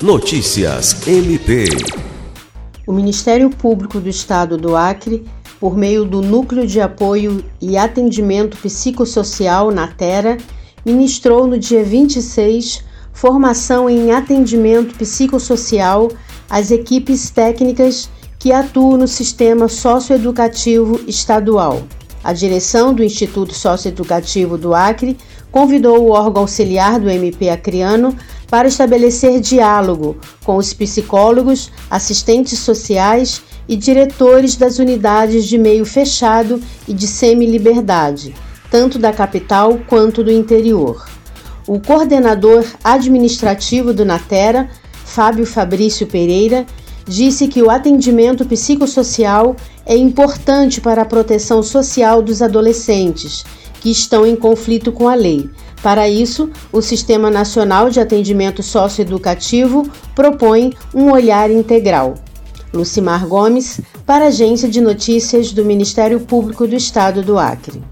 Notícias MP. O Ministério Público do Estado do Acre, por meio do Núcleo de Apoio e Atendimento Psicossocial Natera, ministrou no dia 26 formação em atendimento psicossocial às equipes técnicas que atuam no sistema socioeducativo estadual. A direção do Instituto Socioeducativo do Acre convidou o órgão auxiliar do MP acreano para estabelecer diálogo com os psicólogos, assistentes sociais e diretores das unidades de meio fechado e de semi-liberdade, tanto da capital quanto do interior. O coordenador administrativo do Natera, Fábio Fabrício Pereira, disse que o atendimento psicossocial é importante para a proteção social dos adolescentes que estão em conflito com a lei. Para isso, o Sistema Nacional de Atendimento Socioeducativo propõe um olhar integral. Lucimar Gomes, para a Agência de Notícias do Ministério Público do Estado do Acre.